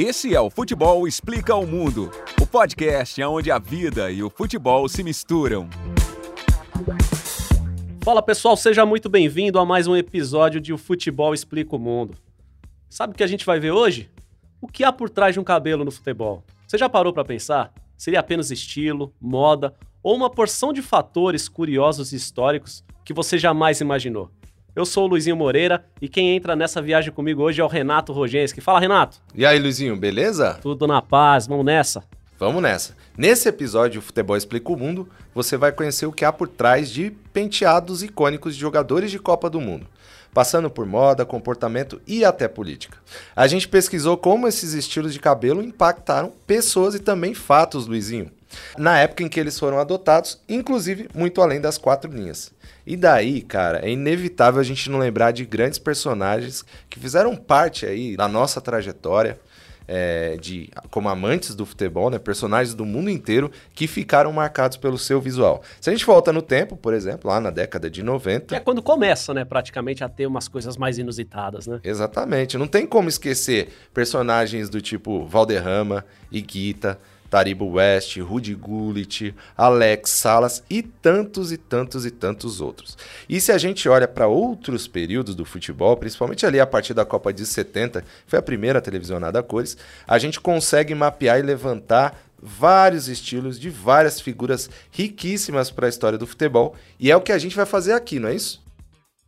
Esse é o Futebol Explica ao Mundo, o podcast onde a vida e o futebol se misturam. Fala pessoal, seja muito bem-vindo a mais um episódio de O Futebol Explica o Mundo. Sabe o que a gente vai ver hoje? O que há por trás de um cabelo no futebol? Você já parou para pensar? Seria apenas estilo, moda ou uma porção de fatores curiosos e históricos que você jamais imaginou? Eu sou o Luizinho Moreira e quem entra nessa viagem comigo hoje é o Renato Rogenski. Fala, Renato. E aí, Luizinho, beleza? Tudo na paz, vamos nessa. Vamos nessa. Nesse episódio, o Futebol Explica o Mundo, você vai conhecer o que há por trás de penteados icônicos de jogadores de Copa do Mundo, passando por moda, comportamento e até política. A gente pesquisou como esses estilos de cabelo impactaram pessoas e também fatos, Luizinho, na época em que eles foram adotados, inclusive muito além das quatro linhas. E daí, cara, é inevitável a gente não lembrar de grandes personagens que fizeram parte aí da nossa trajetória é, de como amantes do futebol, né, personagens do mundo inteiro que ficaram marcados pelo seu visual. Se a gente volta no tempo, por exemplo, lá na década de 90. Que é quando começa, né, praticamente a ter umas coisas mais inusitadas, né? Exatamente. Não tem como esquecer personagens do tipo Valderrama, Iguita, Taribo West, Rudy Gullit, Alex Salas e tantos e tantos e tantos outros. E se a gente olha para outros períodos do futebol, principalmente ali a partir da Copa de 70, foi a primeira televisionada a cores, a gente consegue mapear e levantar vários estilos de várias figuras riquíssimas para a história do futebol, e é o que a gente vai fazer aqui, não é isso?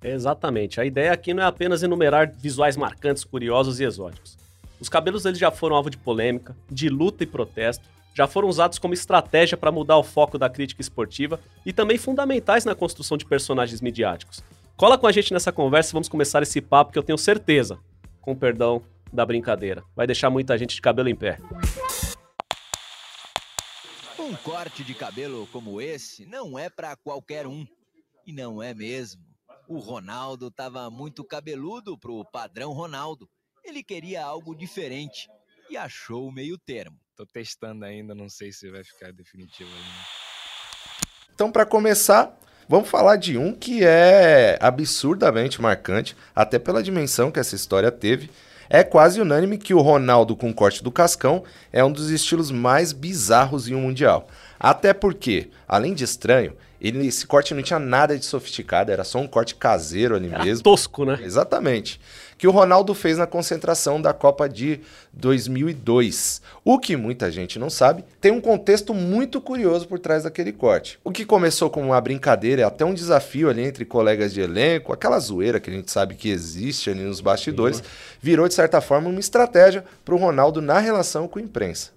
Exatamente. A ideia aqui não é apenas enumerar visuais marcantes, curiosos e exóticos. Os cabelos eles já foram alvo de polêmica, de luta e protesto, já foram usados como estratégia para mudar o foco da crítica esportiva e também fundamentais na construção de personagens midiáticos. Cola com a gente nessa conversa e vamos começar esse papo que eu tenho certeza, com perdão da brincadeira, vai deixar muita gente de cabelo em pé. Um corte de cabelo como esse não é para qualquer um. E não é mesmo. O Ronaldo estava muito cabeludo pro padrão Ronaldo. Ele queria algo diferente e achou o meio termo. Tô testando ainda, não sei se vai ficar definitivo ainda. Então, para começar, vamos falar de um que é absurdamente marcante, até pela dimensão que essa história teve. É quase unânime que o Ronaldo com corte do cascão é um dos estilos mais bizarros em um mundial. Até porque, além de estranho, ele, esse corte não tinha nada de sofisticado, era só um corte caseiro ali Era mesmo. tosco, né? Exatamente. Que o Ronaldo fez na concentração da Copa de 2002. O que muita gente não sabe, tem um contexto muito curioso por trás daquele corte. O que começou como uma brincadeira, até um desafio ali entre colegas de elenco, aquela zoeira que a gente sabe que existe ali nos bastidores, virou de certa forma uma estratégia para o Ronaldo na relação com a imprensa.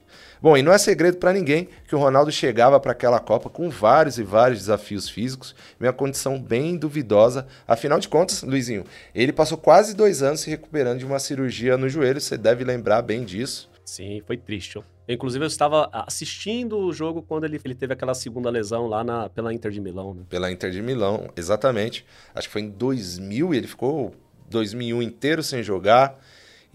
Bom, e não é segredo para ninguém que o Ronaldo chegava para aquela Copa com vários e vários desafios físicos, uma condição bem duvidosa. Afinal de contas, Luizinho, ele passou quase dois anos se recuperando de uma cirurgia no joelho, você deve lembrar bem disso. Sim, foi triste. Eu, inclusive, eu estava assistindo o jogo quando ele, ele teve aquela segunda lesão lá na, pela Inter de Milão. Né? Pela Inter de Milão, exatamente. Acho que foi em 2000 e ele ficou 2001 inteiro sem jogar.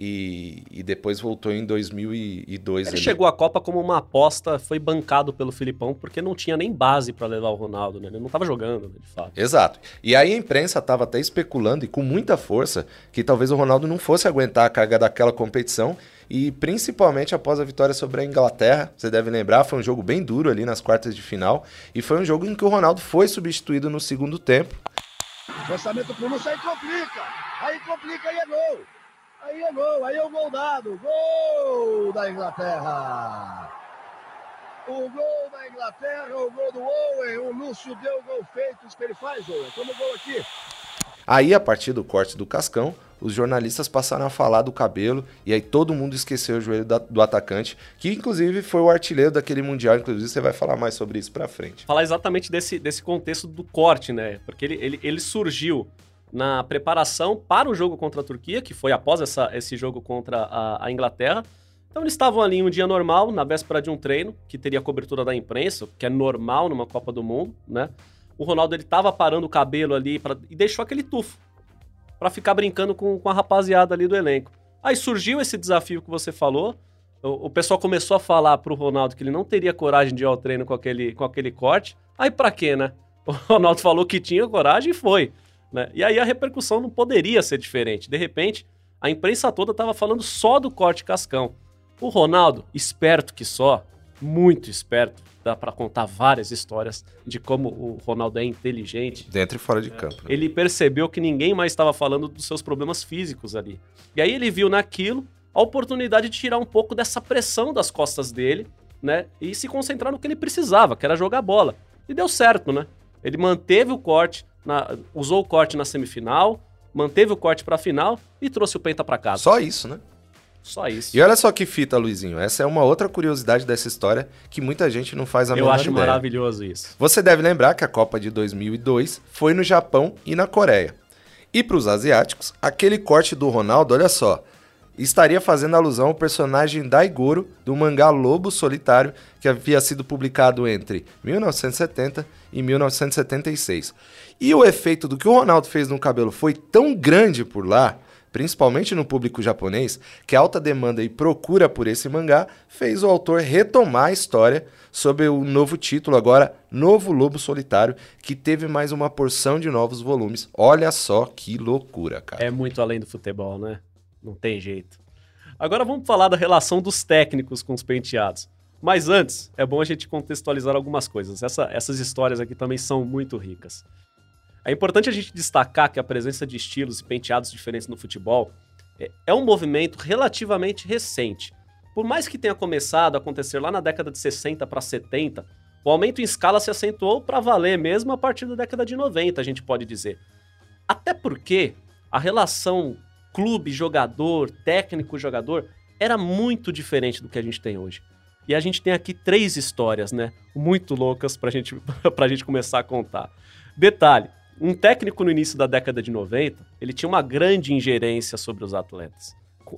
E, e, depois voltou em 2002. Ele ali. chegou à Copa como uma aposta, foi bancado pelo Filipão, porque não tinha nem base para levar o Ronaldo, né? Ele não estava jogando, né, de fato. Exato. E aí a imprensa estava até especulando, e com muita força, que talvez o Ronaldo não fosse aguentar a carga daquela competição, e principalmente após a vitória sobre a Inglaterra. Você deve lembrar, foi um jogo bem duro ali nas quartas de final, e foi um jogo em que o Ronaldo foi substituído no segundo tempo. Lançamento pro Lúcio, aí complica, aí complica, aí é gol. Aí é gol, aí é o gol dado. Gol da Inglaterra. O gol da Inglaterra, o gol do Owen. O Lúcio deu o gol feito. Isso que ele faz, Owen. Toma o gol aqui. Aí, a partir do corte do Cascão, os jornalistas passaram a falar do cabelo e aí todo mundo esqueceu o joelho da, do atacante, que inclusive foi o artilheiro daquele Mundial. Inclusive, você vai falar mais sobre isso pra frente. Falar exatamente desse, desse contexto do corte, né? Porque ele, ele, ele surgiu na preparação para o jogo contra a Turquia, que foi após essa, esse jogo contra a, a, Inglaterra. Então eles estavam ali um dia normal, na véspera de um treino, que teria cobertura da imprensa, que é normal numa Copa do Mundo, né? O Ronaldo ele tava parando o cabelo ali pra, e deixou aquele tufo para ficar brincando com, com a rapaziada ali do elenco. Aí surgiu esse desafio que você falou. O, o pessoal começou a falar pro Ronaldo que ele não teria coragem de ir ao treino com aquele, com aquele corte. Aí para quê, né? O Ronaldo falou que tinha coragem e foi. Né? E aí a repercussão não poderia ser diferente. De repente, a imprensa toda estava falando só do corte cascão. O Ronaldo, esperto que só, muito esperto, dá para contar várias histórias de como o Ronaldo é inteligente. Dentro e fora de campo. né? Ele percebeu que ninguém mais estava falando dos seus problemas físicos ali. E aí ele viu naquilo a oportunidade de tirar um pouco dessa pressão das costas dele, né? E se concentrar no que ele precisava, que era jogar bola. E deu certo, né? Ele manteve o corte, na- usou o corte na semifinal, manteve o corte pra final e trouxe o Penta pra casa. Só isso, né? Só isso. E olha só que fita, Luizinho. Essa é uma outra curiosidade dessa história que muita gente não faz a Eu menor acho ideia. maravilhoso isso. Você deve lembrar que a Copa de 2002 foi no Japão e na Coreia. E para os asiáticos, aquele corte do Ronaldo, olha só, estaria fazendo alusão ao personagem Daigoro do mangá Lobo Solitário, que havia sido publicado entre 1970 e 1976. E o efeito do que o Ronaldo fez no cabelo foi tão grande por lá, principalmente no público japonês, que a alta demanda e procura por esse mangá fez o autor retomar a história sob o novo título agora, Novo Lobo Solitário, que teve mais uma porção de novos volumes. Olha só que loucura, cara. É muito além do futebol, né? Não tem jeito. Agora vamos falar da relação dos técnicos com os penteados. Mas antes, é bom a gente contextualizar algumas coisas. Essa- essas histórias aqui também são muito ricas. É importante a gente destacar que a presença de estilos e penteados diferentes no futebol é, é um movimento relativamente recente. Por mais que tenha começado a acontecer lá na década de 60 para 70, o aumento em escala se acentuou para valer mesmo a partir da década de 90, a gente pode dizer. Até porque a relação clube-jogador, técnico-jogador, era muito diferente do que a gente tem hoje. E a gente tem aqui três histórias, né? Muito loucas pra gente, pra gente começar a contar. Detalhe: um técnico no início da década de 90, ele tinha uma grande ingerência sobre os atletas.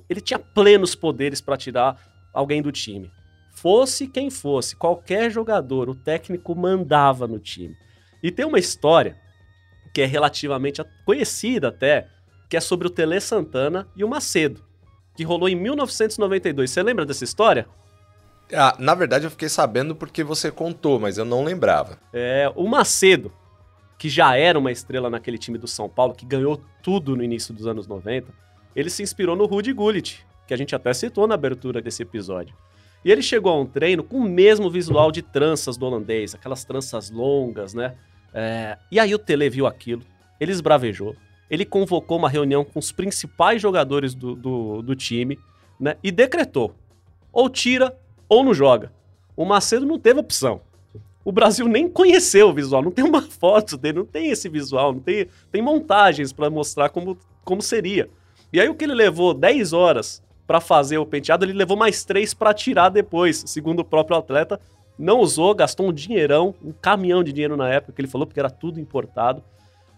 Ele tinha plenos poderes para tirar alguém do time. Fosse quem fosse, qualquer jogador, o técnico mandava no time. E tem uma história que é relativamente conhecida até, que é sobre o Tele Santana e o Macedo, que rolou em 1992. Você lembra dessa história? Ah, na verdade, eu fiquei sabendo porque você contou, mas eu não lembrava. É, o Macedo, que já era uma estrela naquele time do São Paulo, que ganhou tudo no início dos anos 90, ele se inspirou no Rudy Gullit, que a gente até citou na abertura desse episódio. E ele chegou a um treino com o mesmo visual de tranças do holandês, aquelas tranças longas, né? É, e aí o Tele viu aquilo, ele esbravejou, ele convocou uma reunião com os principais jogadores do, do, do time, né? E decretou: ou tira ou não joga. O Macedo não teve opção. O Brasil nem conheceu o visual, não tem uma foto dele, não tem esse visual, não tem, tem montagens para mostrar como, como seria. E aí o que ele levou 10 horas para fazer o penteado, ele levou mais 3 para tirar depois, segundo o próprio atleta. Não usou, gastou um dinheirão, um caminhão de dinheiro na época que ele falou, porque era tudo importado.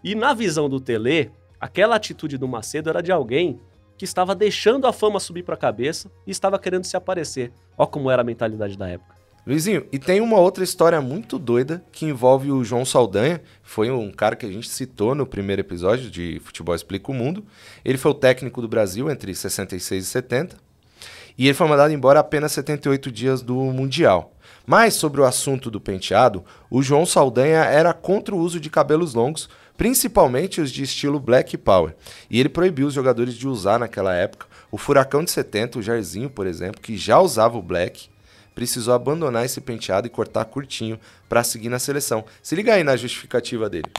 E na visão do Tele, aquela atitude do Macedo era de alguém que estava deixando a fama subir para a cabeça e estava querendo se aparecer. Ó como era a mentalidade da época. Luizinho, e tem uma outra história muito doida que envolve o João Saldanha, foi um cara que a gente citou no primeiro episódio de Futebol Explica o Mundo. Ele foi o técnico do Brasil entre 66 e 70, e ele foi mandado embora apenas 78 dias do Mundial. Mas sobre o assunto do penteado, o João Saldanha era contra o uso de cabelos longos, principalmente os de estilo Black Power. E ele proibiu os jogadores de usar naquela época. O Furacão de 70, o Jairzinho, por exemplo, que já usava o Black, precisou abandonar esse penteado e cortar curtinho para seguir na seleção. Se liga aí na justificativa dele.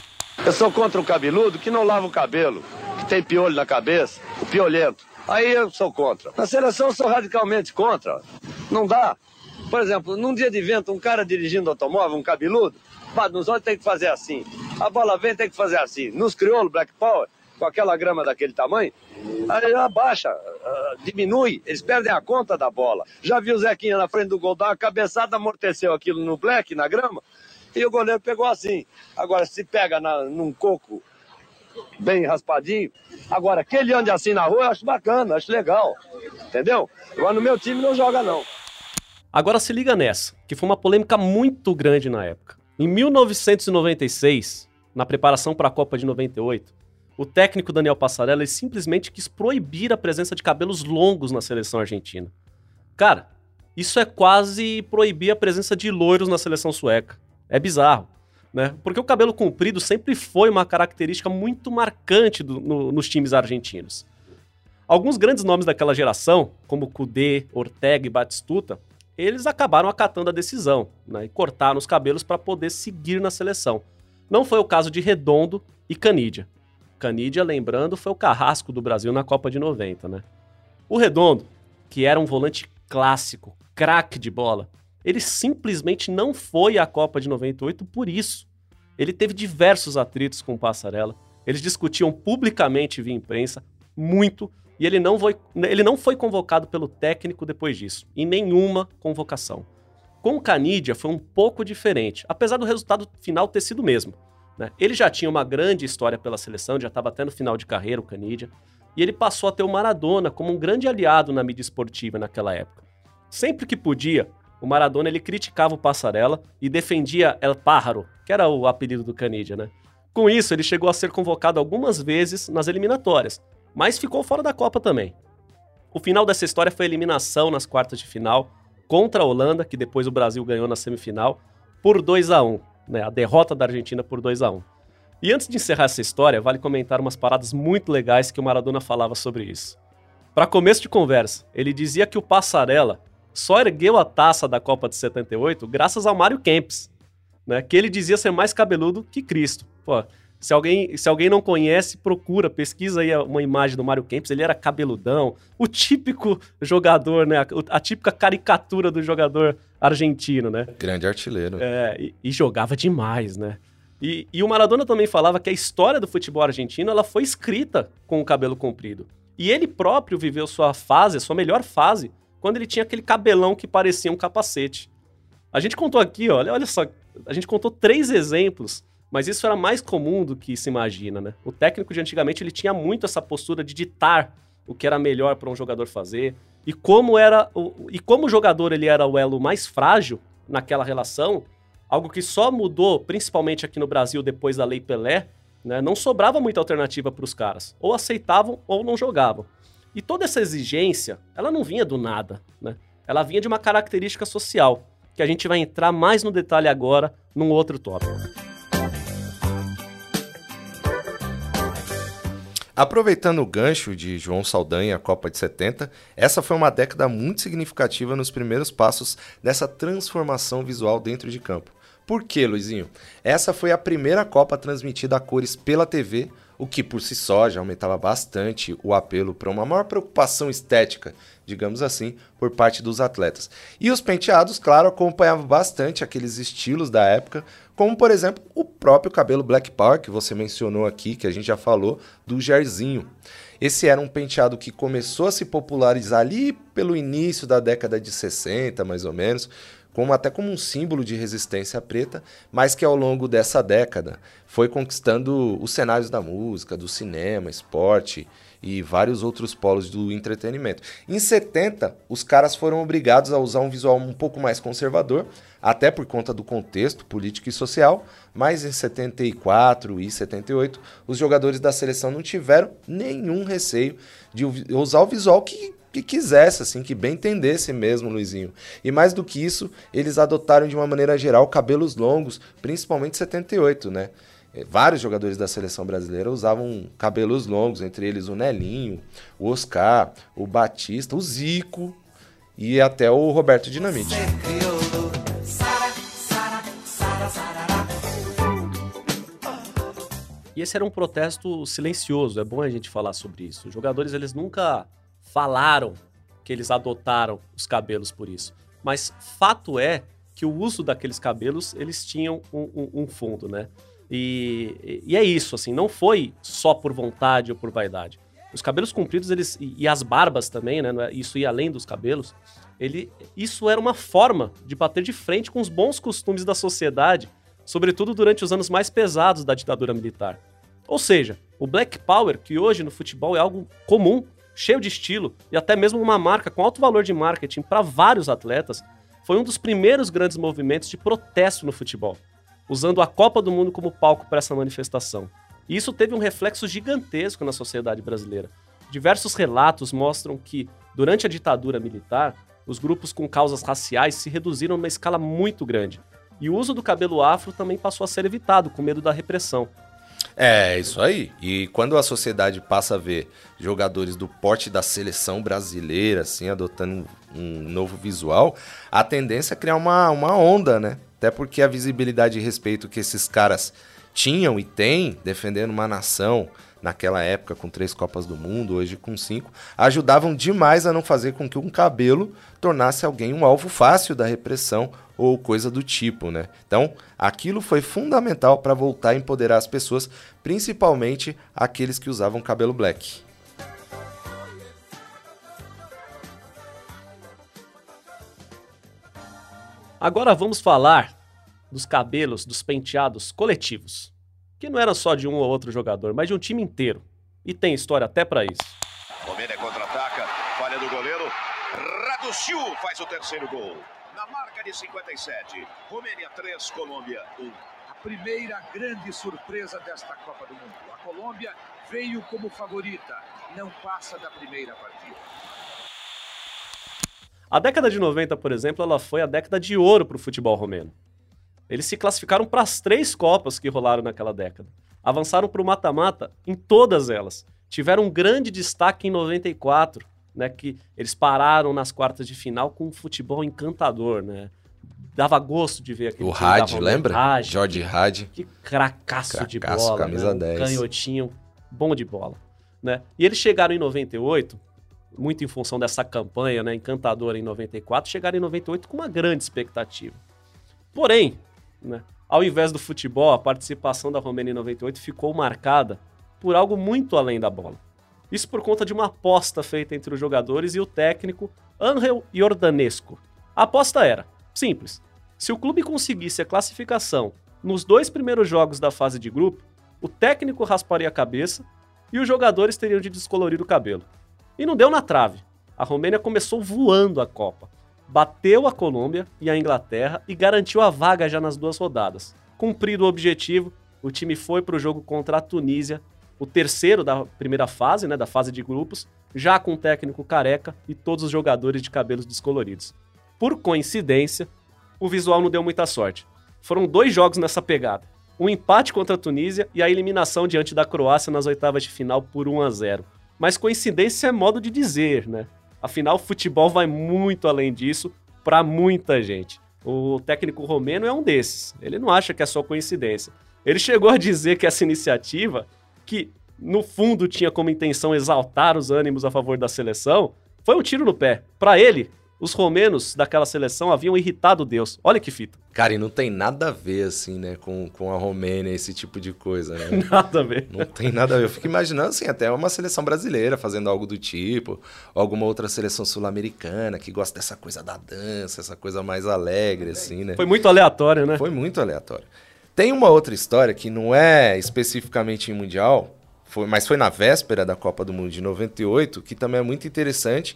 Eu sou contra o cabeludo que não lava o cabelo, que tem piolho na cabeça, o piolento. Aí eu sou contra. Na seleção eu sou radicalmente contra. Não dá. Por exemplo, num dia de vento, um cara dirigindo automóvel, um cabeludo, nos olhos tem que fazer assim. A bola vem, tem que fazer assim. Nos crioulos, Black Power, com aquela grama daquele tamanho, aí abaixa, ah, diminui, eles perdem a conta da bola. Já viu o Zequinha na frente do gol, dá uma cabeçada, amorteceu aquilo no black, na grama, e o goleiro pegou assim. Agora, se pega na, num coco bem raspadinho, agora, que ele ande assim na rua, eu acho bacana, acho legal, entendeu? Agora, no meu time não joga não. Agora se liga nessa, que foi uma polêmica muito grande na época. Em 1996, na preparação para a Copa de 98, o técnico Daniel Passarella simplesmente quis proibir a presença de cabelos longos na seleção argentina. Cara, isso é quase proibir a presença de loiros na seleção sueca. É bizarro, né? Porque o cabelo comprido sempre foi uma característica muito marcante do- no- nos times argentinos. Alguns grandes nomes daquela geração, como Kudê, Ortega e Batistuta, eles acabaram acatando a decisão né, e cortaram os cabelos para poder seguir na seleção. Não foi o caso de Redondo e Canidia. Canidia, lembrando, foi o carrasco do Brasil na Copa de 90, né? O Redondo, que era um volante clássico, craque de bola, ele simplesmente não foi à Copa de 98 por isso. Ele teve diversos atritos com o Passarela. Eles discutiam publicamente via imprensa, muito, e ele não foi, ele não foi convocado pelo técnico depois disso, em nenhuma convocação. Com o Canidia foi um pouco diferente, apesar do resultado final ter sido o mesmo. Né? Ele já tinha uma grande história pela seleção, já estava até no final de carreira, o Canidia, e ele passou a ter o Maradona como um grande aliado na mídia esportiva naquela época. Sempre que podia, o Maradona ele criticava o Passarela e defendia El Pájaro, que era o apelido do Canidia, né? Com isso, ele chegou a ser convocado algumas vezes nas eliminatórias, mas ficou fora da Copa também. O final dessa história foi a eliminação nas quartas de final contra a Holanda, que depois o Brasil ganhou na semifinal, por 2 a 1 né? A derrota da Argentina por 2 a 1 E antes de encerrar essa história, vale comentar umas paradas muito legais que o Maradona falava sobre isso. Para começo de conversa, ele dizia que o Passarela só ergueu a taça da Copa de 78 graças ao Mário Kempis, né? Que ele dizia ser mais cabeludo que Cristo. Pô, se alguém, se alguém não conhece, procura, pesquisa aí uma imagem do Mário Kempis. Ele era cabeludão, o típico jogador, né? A, a típica caricatura do jogador argentino, né? Grande artilheiro. É, e, e jogava demais, né? E, e, o Maradona também falava que a história do futebol argentino ela foi escrita com o cabelo comprido. E ele próprio viveu sua fase, sua melhor fase, quando ele tinha aquele cabelão que parecia um capacete. A gente contou aqui, olha, olha só, a gente contou três exemplos mas isso era mais comum do que se imagina, né? O técnico de antigamente ele tinha muito essa postura de ditar o que era melhor para um jogador fazer e como era o, e como o jogador ele era o elo mais frágil naquela relação, algo que só mudou principalmente aqui no Brasil depois da Lei Pelé, né? Não sobrava muita alternativa para os caras, ou aceitavam ou não jogavam. E toda essa exigência, ela não vinha do nada, né? Ela vinha de uma característica social, que a gente vai entrar mais no detalhe agora num outro tópico. Aproveitando o gancho de João Saldanha, a Copa de 70, essa foi uma década muito significativa nos primeiros passos dessa transformação visual dentro de campo. Por quê, Luizinho? Essa foi a primeira Copa transmitida a cores pela TV, o que por si só já aumentava bastante o apelo para uma maior preocupação estética, digamos assim, por parte dos atletas. E os penteados, claro, acompanhavam bastante aqueles estilos da época, como por exemplo o próprio cabelo Black Power que você mencionou aqui, que a gente já falou, do Jairzinho. Esse era um penteado que começou a se popularizar ali pelo início da década de 60, mais ou menos, como até como um símbolo de resistência preta, mas que ao longo dessa década foi conquistando os cenários da música, do cinema, esporte e vários outros polos do entretenimento. Em 70, os caras foram obrigados a usar um visual um pouco mais conservador, até por conta do contexto político e social, mas em 74 e 78, os jogadores da seleção não tiveram nenhum receio de usar o visual que que quisesse, assim, que bem entendesse mesmo, Luizinho. E mais do que isso, eles adotaram de uma maneira geral cabelos longos, principalmente 78, né? É, vários jogadores da seleção brasileira usavam cabelos longos, entre eles o Nelinho, o Oscar, o Batista, o Zico e até o Roberto Dinamite. E esse era um protesto silencioso, é bom a gente falar sobre isso. Os jogadores eles nunca falaram que eles adotaram os cabelos por isso. Mas fato é que o uso daqueles cabelos, eles tinham um, um, um fundo, né? E, e, é isso, assim, não foi só por vontade ou por vaidade. Os cabelos compridos, eles e, e as barbas também, né? É, isso ia além dos cabelos. Ele, isso era uma forma de bater de frente com os bons costumes da sociedade, sobretudo durante os anos mais pesados da ditadura militar. Ou seja, o Black Power, que hoje no futebol é algo comum, cheio de estilo e até mesmo uma marca com alto valor de marketing para vários atletas, foi um dos primeiros grandes movimentos de protesto no futebol, usando a Copa do Mundo como palco para essa manifestação. E isso teve um reflexo gigantesco na sociedade brasileira. Diversos relatos mostram que, durante a ditadura militar, os grupos com causas raciais se reduziram numa escala muito grande. E o uso do cabelo afro também passou a ser evitado, com medo da repressão. É, isso aí. E quando a sociedade passa a ver jogadores do porte da seleção brasileira, assim, adotando um novo visual, a tendência é criar uma, uma onda, né? Até porque a visibilidade e respeito que esses caras tinham e têm defendendo uma nação naquela época com três Copas do Mundo, hoje com cinco, ajudavam demais a não fazer com que um cabelo tornasse alguém um alvo fácil da repressão ou coisa do tipo, né? Então, aquilo foi fundamental para voltar a empoderar as pessoas, principalmente aqueles que usavam cabelo black. Agora vamos falar dos cabelos, dos penteados coletivos, que não eram só de um ou outro jogador, mas de um time inteiro. E tem história até para isso. Romênia contra-ataca, falha do goleiro. Raduciu faz o terceiro gol. Na marca de 57, Romênia 3, Colômbia 1. A primeira grande surpresa desta Copa do Mundo. A Colômbia veio como favorita, não passa da primeira partida. A década de 90, por exemplo, ela foi a década de ouro para o futebol romeno. Eles se classificaram para as três Copas que rolaram naquela década. Avançaram para o mata-mata em todas elas. Tiveram um grande destaque em 94, né, que eles pararam nas quartas de final com um futebol encantador, né? Dava gosto de ver aquele O Had, lembra? Had, George Had. que cracaço, de bola, camisa né? 10. Um canhotinho bom de bola, né? E eles chegaram em 98, muito em função dessa campanha, né, encantadora em 94, chegaram em 98 com uma grande expectativa. Porém, né, ao invés do futebol, a participação da Romênia em 98 ficou marcada por algo muito além da bola. Isso por conta de uma aposta feita entre os jogadores e o técnico Angel Jordanesco. A aposta era simples: se o clube conseguisse a classificação nos dois primeiros jogos da fase de grupo, o técnico rasparia a cabeça e os jogadores teriam de descolorir o cabelo. E não deu na trave. A Romênia começou voando a Copa. Bateu a Colômbia e a Inglaterra e garantiu a vaga já nas duas rodadas. Cumprido o objetivo, o time foi para o jogo contra a Tunísia, o terceiro da primeira fase, né, da fase de grupos, já com o técnico careca e todos os jogadores de cabelos descoloridos. Por coincidência, o visual não deu muita sorte. Foram dois jogos nessa pegada. Um empate contra a Tunísia e a eliminação diante da Croácia nas oitavas de final por 1 a 0. Mas coincidência é modo de dizer, né? Afinal, o futebol vai muito além disso para muita gente. O técnico romeno é um desses. Ele não acha que é só coincidência. Ele chegou a dizer que essa iniciativa, que no fundo tinha como intenção exaltar os ânimos a favor da seleção, foi um tiro no pé. Para ele, os romenos daquela seleção haviam irritado Deus. Olha que fita. Cara, e não tem nada a ver, assim, né, com, com a Romênia, esse tipo de coisa, né? Nada a ver. Não tem nada a ver. Eu fico imaginando, assim, até uma seleção brasileira fazendo algo do tipo, ou alguma outra seleção sul-americana que gosta dessa coisa da dança, essa coisa mais alegre, assim, né? Foi muito aleatório, né? Foi muito aleatório. Tem uma outra história que não é especificamente em Mundial, foi, mas foi na véspera da Copa do Mundo de 98, que também é muito interessante,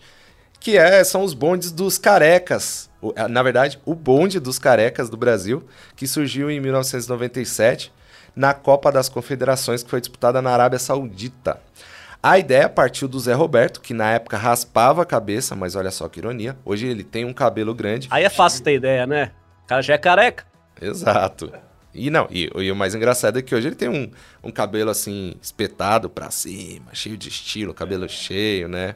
que é, são os bondes dos carecas. Na verdade, o bonde dos carecas do Brasil, que surgiu em 1997 na Copa das Confederações, que foi disputada na Arábia Saudita. A ideia partiu do Zé Roberto, que na época raspava a cabeça, mas olha só que ironia, hoje ele tem um cabelo grande. Aí é fácil ter ideia, né? O cara já é careca. Exato. E não, e, e o mais engraçado é que hoje ele tem um, um cabelo assim, espetado pra cima, cheio de estilo, cabelo cheio, né?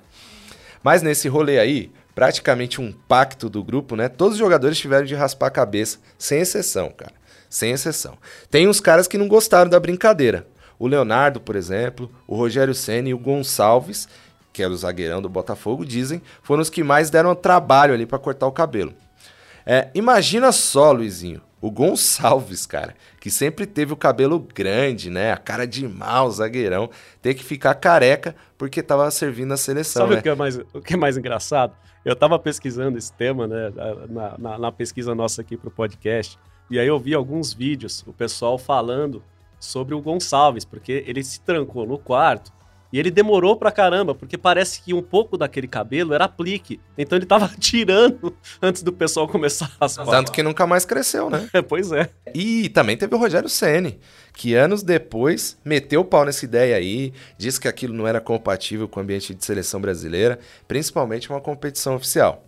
Mas nesse rolê aí, praticamente um pacto do grupo, né? Todos os jogadores tiveram de raspar a cabeça, sem exceção, cara. Sem exceção. Tem uns caras que não gostaram da brincadeira. O Leonardo, por exemplo, o Rogério Senna e o Gonçalves, que era o zagueirão do Botafogo, dizem, foram os que mais deram trabalho ali pra cortar o cabelo. É, imagina só, Luizinho, o Gonçalves, cara, que sempre teve o cabelo grande, né? A cara de mal, zagueirão, ter que ficar careca porque tava servindo a seleção, Sabe né? o, que é mais, o que é mais engraçado? Eu tava pesquisando esse tema, né, na, na, na pesquisa nossa aqui pro podcast, e aí eu vi alguns vídeos, o pessoal falando sobre o Gonçalves, porque ele se trancou no quarto e ele demorou pra caramba, porque parece que um pouco daquele cabelo era aplique. Então ele tava tirando antes do pessoal começar a raspar. Tanto que nunca mais cresceu, né? pois é. E também teve o Rogério Ceni, que anos depois meteu o pau nessa ideia aí, disse que aquilo não era compatível com o ambiente de seleção brasileira, principalmente uma competição oficial.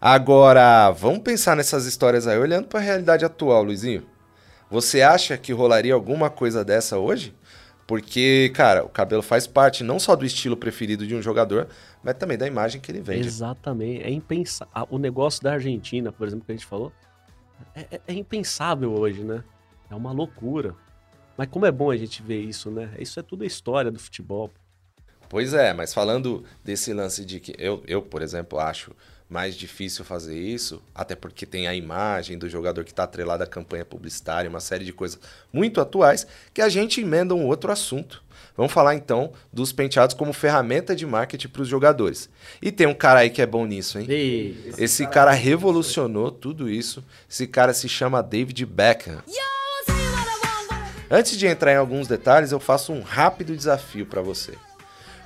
Agora, vamos pensar nessas histórias aí, olhando para a realidade atual, Luizinho. Você acha que rolaria alguma coisa dessa hoje? Porque, cara, o cabelo faz parte não só do estilo preferido de um jogador, mas também da imagem que ele vende. Exatamente. É impensável. O negócio da Argentina, por exemplo, que a gente falou, é, é- é impensável hoje, né? É uma loucura. Mas como é bom a gente ver isso, né? Isso é tudo a história do futebol. Pois é, mas falando desse lance de que eu, eu, por exemplo, acho mais difícil fazer isso, até porque tem a imagem do jogador que está atrelado à campanha publicitária, uma série de coisas muito atuais, que a gente emenda um outro assunto. Vamos falar então dos penteados como ferramenta de marketing para os jogadores. E tem um cara aí que é bom nisso, hein? E Esse cara revolucionou tudo isso. Esse cara se chama David Beckham. Antes de entrar em alguns detalhes, eu faço um rápido desafio para você.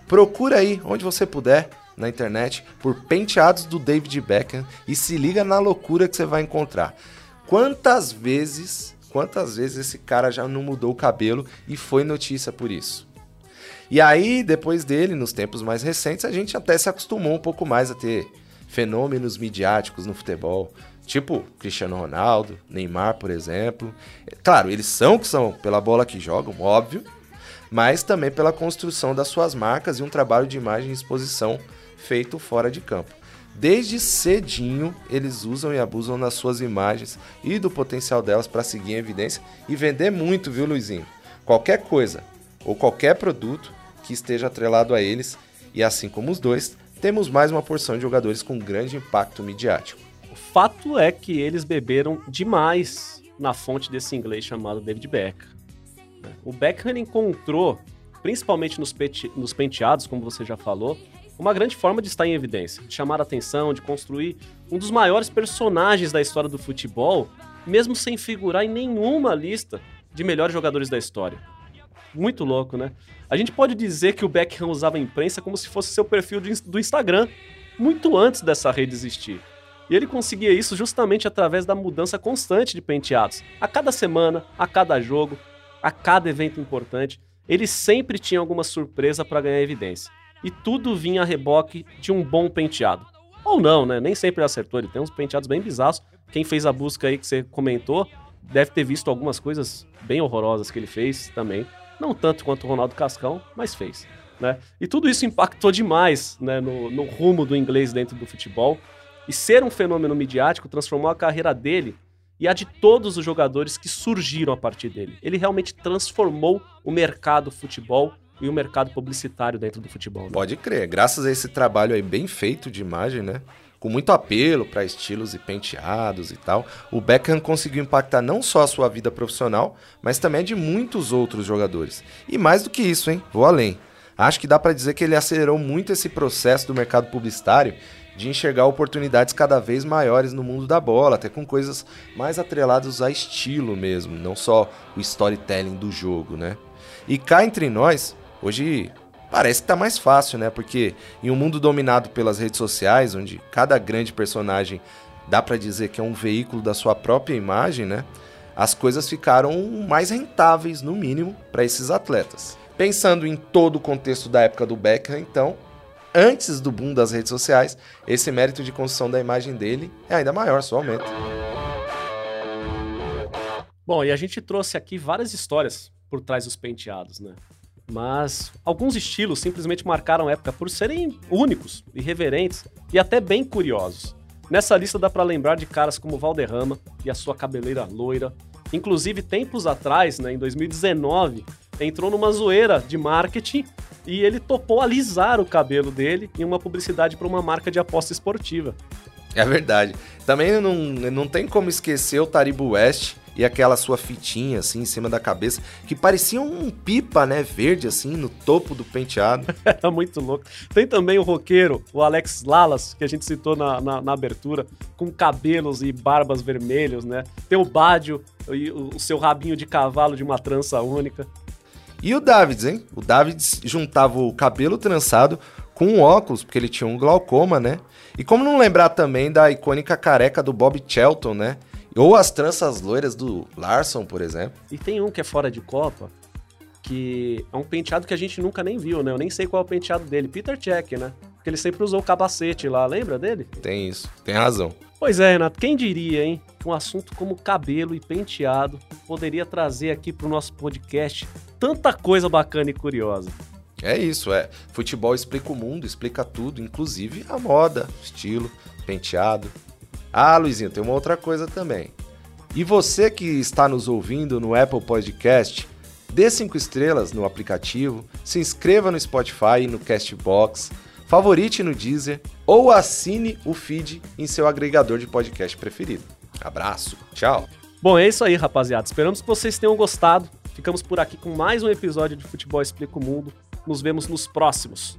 Procura aí onde você puder na internet por penteados do David Beckham e se liga na loucura que você vai encontrar. Quantas vezes, quantas vezes esse cara já não mudou o cabelo e foi notícia por isso? E aí, depois dele, nos tempos mais recentes, a gente até se acostumou um pouco mais a ter fenômenos midiáticos no futebol, tipo Cristiano Ronaldo, Neymar, por exemplo. Claro, eles são o que são pela bola que jogam, óbvio, mas também pela construção das suas marcas e um trabalho de imagem e exposição feito fora de campo. Desde cedinho, eles usam e abusam nas suas imagens e do potencial delas para seguir em evidência e vender muito, viu, Luizinho? Qualquer coisa ou qualquer produto que esteja atrelado a eles, e assim como os dois, temos mais uma porção de jogadores com grande impacto midiático. o fato é que eles beberam demais na fonte desse inglês chamado David Beckham. né? O Beckham encontrou, principalmente nos, nos penteados, como você já falou, uma grande forma de estar em evidência, de chamar a atenção, de construir um dos maiores personagens da história do futebol, mesmo sem figurar em nenhuma lista de melhores jogadores da história. Muito louco, né? A gente pode dizer que o Beckham usava a imprensa como se fosse seu perfil do Instagram, muito antes dessa rede existir. E ele conseguia isso justamente através da mudança constante de penteados. A cada semana, a cada jogo, a cada evento importante, ele sempre tinha alguma surpresa para ganhar evidência. E tudo vinha a reboque de um bom penteado. Ou não, né? Nem sempre ele acertou, ele tem uns penteados bem bizarros. Quem fez a busca aí que você comentou deve ter visto algumas coisas bem horrorosas que ele fez também. Não tanto quanto o Ronaldo Cascão, mas fez. Né? E tudo isso impactou demais né, no, no rumo do inglês dentro do futebol. E ser um fenômeno midiático transformou a carreira dele e a de todos os jogadores que surgiram a partir dele. Ele realmente transformou o mercado futebol e o mercado publicitário dentro do futebol. né? Pode crer, graças a esse trabalho aí bem feito de imagem, né? Com muito apelo para estilos e penteados e tal, o Beckham conseguiu impactar não só a sua vida profissional, mas também de muitos outros jogadores. E mais do que isso, hein? Vou além. Acho que dá para dizer que ele acelerou muito esse processo do mercado publicitário de enxergar oportunidades cada vez maiores no mundo da bola, até com coisas mais atreladas a estilo mesmo, não só o storytelling do jogo, né? E cá entre nós, hoje parece que tá mais fácil, né? Porque em um mundo dominado pelas redes sociais, onde cada grande personagem dá pra dizer que é um veículo da sua própria imagem, né? As coisas ficaram mais rentáveis, no mínimo, para esses atletas. Pensando em todo o contexto da época do Beckham, então, antes do boom das redes sociais, esse mérito de construção da imagem dele é ainda maior, só aumenta. Bom, e a gente trouxe aqui várias histórias por trás dos penteados, né? Mas alguns estilos simplesmente marcaram época por serem únicos, irreverentes e até bem curiosos. Nessa lista dá pra lembrar de caras como Valderrama e a sua cabeleira loira. Inclusive, tempos atrás, né, em 2019, entrou numa zoeira de marketing e ele topou alisar o cabelo dele em uma publicidade para uma marca de aposta esportiva. É verdade. Também não, não tem como esquecer o Taribo West e aquela sua fitinha assim em cima da cabeça, que parecia um pipa, né, verde assim no topo do penteado. Era muito louco. Tem também o roqueiro, o Alex Lalas, que a gente citou na, na, na abertura, com cabelos e barbas vermelhos, né? Tem o Bádio e o, o seu rabinho de cavalo de uma trança única. E o Davids, hein? O Davids juntava o cabelo trançado com um óculos, porque ele tinha um glaucoma, né? E como não lembrar também da icônica careca do Bob Shelton, né? Ou as tranças loiras do Larson, por exemplo. E tem um que é fora de Copa, que é um penteado que a gente nunca nem viu, né? Eu nem sei qual é o penteado dele. Peter Check, né? Porque ele sempre usou o capacete lá, lembra dele? Tem isso, tem razão. Pois é, Renato, quem diria, hein? um assunto como cabelo e penteado poderia trazer aqui para o nosso podcast tanta coisa bacana e curiosa. É isso, é. Futebol explica o mundo, explica tudo, inclusive a moda, estilo, penteado. Ah, Luizinho, tem uma outra coisa também. E você que está nos ouvindo no Apple Podcast, dê cinco estrelas no aplicativo, se inscreva no Spotify e no Castbox, favorite no Deezer ou assine o feed em seu agregador de podcast preferido. Abraço, tchau. Bom, é isso aí, rapaziada. Esperamos que vocês tenham gostado. Ficamos por aqui com mais um episódio de Futebol Explica o Mundo. Nos vemos nos próximos.